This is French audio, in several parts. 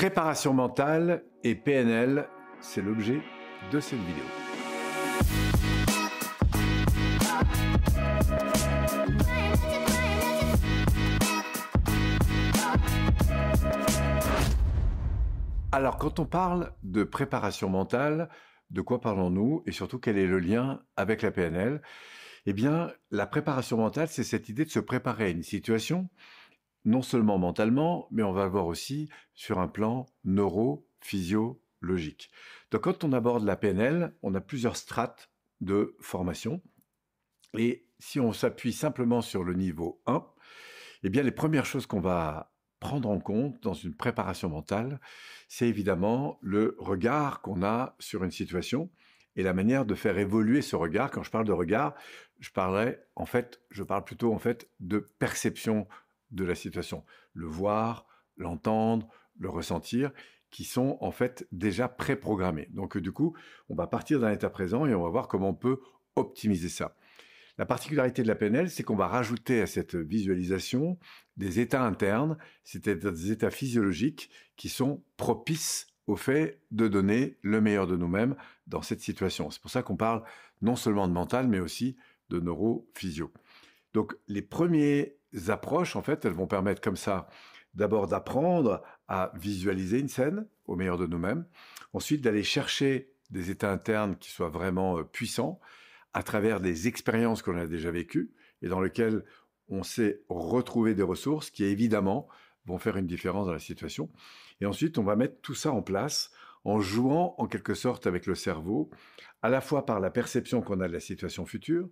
Préparation mentale et PNL, c'est l'objet de cette vidéo. Alors, quand on parle de préparation mentale, de quoi parlons-nous et surtout quel est le lien avec la PNL Eh bien, la préparation mentale, c'est cette idée de se préparer à une situation, non seulement mentalement, mais on va le voir aussi sur un plan neuro-physiologique. Donc, quand on aborde la PNL, on a plusieurs strates de formation. Et si on s'appuie simplement sur le niveau 1, eh bien, les premières choses qu'on va prendre en compte dans une préparation mentale, c'est évidemment le regard qu'on a sur une situation et la manière de faire évoluer ce regard. Quand je parle de regard, je parlerai en fait, je parle plutôt en fait de perception de la situation, le voir, l'entendre, le ressentir, qui sont en fait déjà préprogrammés. Donc du coup, on va partir d'un état présent et on va voir comment on peut optimiser ça. La particularité de la PNL, c'est qu'on va rajouter à cette visualisation des états internes, c'est-à-dire des états physiologiques qui sont propices au fait de donner le meilleur de nous-mêmes dans cette situation. C'est pour ça qu'on parle non seulement de mental, mais aussi de neurophysio. Donc les premières approches, en fait, elles vont permettre comme ça d'abord d'apprendre à visualiser une scène au meilleur de nous-mêmes, ensuite d'aller chercher des états internes qui soient vraiment euh, puissants, à travers des expériences qu'on a déjà vécues et dans lesquelles on sait retrouver des ressources qui évidemment vont faire une différence dans la situation. Et ensuite, on va mettre tout ça en place en jouant en quelque sorte avec le cerveau, à la fois par la perception qu'on a de la situation future,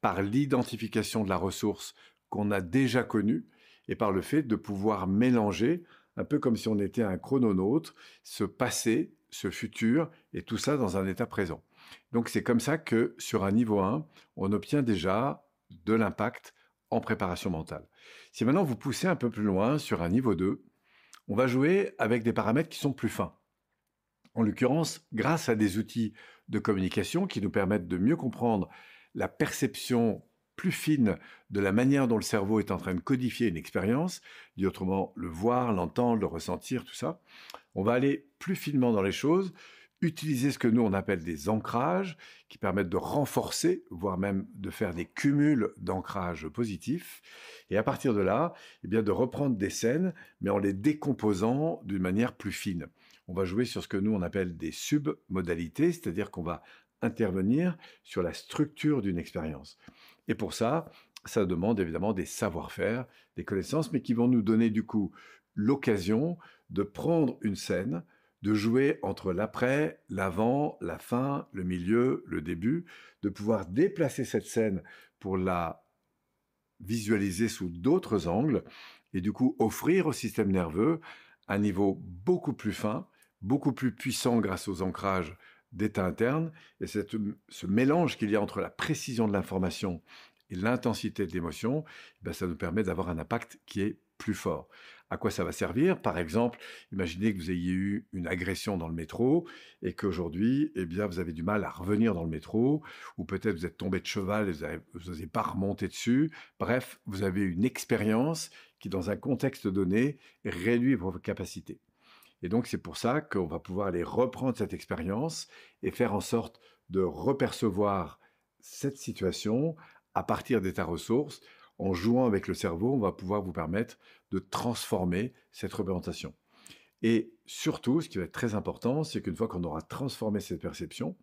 par l'identification de la ressource qu'on a déjà connue, et par le fait de pouvoir mélanger, un peu comme si on était un chrononaute, ce passé, ce futur, et tout ça dans un état présent. Donc c'est comme ça que sur un niveau 1, on obtient déjà de l'impact en préparation mentale. Si maintenant vous poussez un peu plus loin sur un niveau 2, on va jouer avec des paramètres qui sont plus fins. En l'occurrence, grâce à des outils de communication qui nous permettent de mieux comprendre la perception plus fine de la manière dont le cerveau est en train de codifier une expérience, dit autrement le voir, l'entendre, le ressentir, tout ça, on va aller plus finement dans les choses utiliser ce que nous on appelle des ancrages qui permettent de renforcer, voire même de faire des cumuls d'ancrages positifs. Et à partir de là, eh bien de reprendre des scènes, mais en les décomposant d'une manière plus fine. On va jouer sur ce que nous on appelle des submodalités, c'est-à-dire qu'on va intervenir sur la structure d'une expérience. Et pour ça, ça demande évidemment des savoir-faire, des connaissances, mais qui vont nous donner du coup l'occasion de prendre une scène, de jouer entre l'après, l'avant, la fin, le milieu, le début, de pouvoir déplacer cette scène pour la visualiser sous d'autres angles et du coup offrir au système nerveux un niveau beaucoup plus fin, beaucoup plus puissant grâce aux ancrages d'état interne et cette, ce mélange qu'il y a entre la précision de l'information et l'intensité de l'émotion, ben ça nous permet d'avoir un impact qui est plus fort. À quoi ça va servir? Par exemple, imaginez que vous ayez eu une agression dans le métro et qu'aujourd'hui, eh bien, vous avez du mal à revenir dans le métro, ou peut-être vous êtes tombé de cheval et vous n'osez pas remonter dessus. Bref, vous avez une expérience qui, dans un contexte donné, réduit vos capacités. Et donc, c'est pour ça qu'on va pouvoir aller reprendre cette expérience et faire en sorte de repercevoir cette situation à partir d'états ressources en jouant avec le cerveau, on va pouvoir vous permettre de transformer cette représentation. Et surtout, ce qui va être très important, c'est qu'une fois qu'on aura transformé cette perception,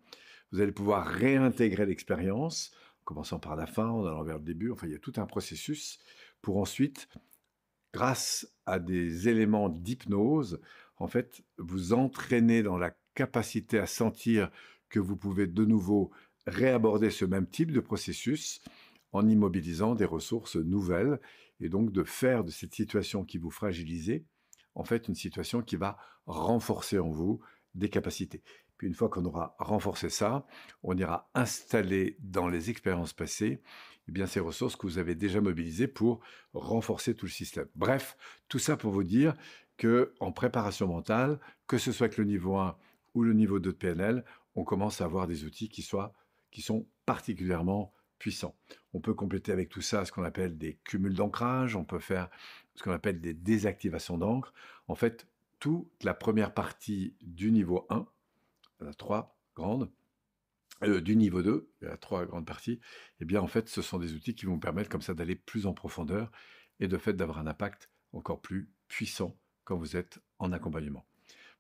vous allez pouvoir réintégrer l'expérience, en commençant par la fin, en allant vers le début. Enfin, il y a tout un processus pour ensuite, grâce à des éléments d'hypnose, en fait, vous entraîner dans la capacité à sentir que vous pouvez de nouveau réaborder ce même type de processus en immobilisant des ressources nouvelles et donc de faire de cette situation qui vous fragilisait en fait une situation qui va renforcer en vous des capacités. Puis une fois qu'on aura renforcé ça, on ira installer dans les expériences passées eh bien ces ressources que vous avez déjà mobilisées pour renforcer tout le système. Bref, tout ça pour vous dire que en préparation mentale, que ce soit avec le niveau 1 ou le niveau 2 de PNL, on commence à avoir des outils qui soient qui sont particulièrement puissant. On peut compléter avec tout ça ce qu'on appelle des cumuls d'ancrage, on peut faire ce qu'on appelle des désactivations d'encre. En fait, toute la première partie du niveau 1, il y en a trois grandes, euh, du niveau 2, il y a trois grandes parties, eh bien en fait ce sont des outils qui vont permettre comme ça d'aller plus en profondeur et de fait d'avoir un impact encore plus puissant quand vous êtes en accompagnement.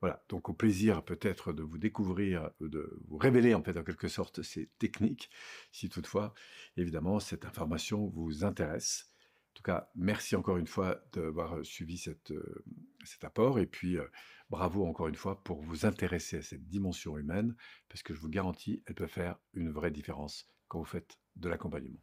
Voilà, donc au plaisir peut-être de vous découvrir, de vous révéler en fait en quelque sorte ces techniques, si toutefois évidemment cette information vous intéresse. En tout cas, merci encore une fois d'avoir suivi cette, euh, cet apport et puis euh, bravo encore une fois pour vous intéresser à cette dimension humaine parce que je vous garantis, elle peut faire une vraie différence quand vous faites de l'accompagnement.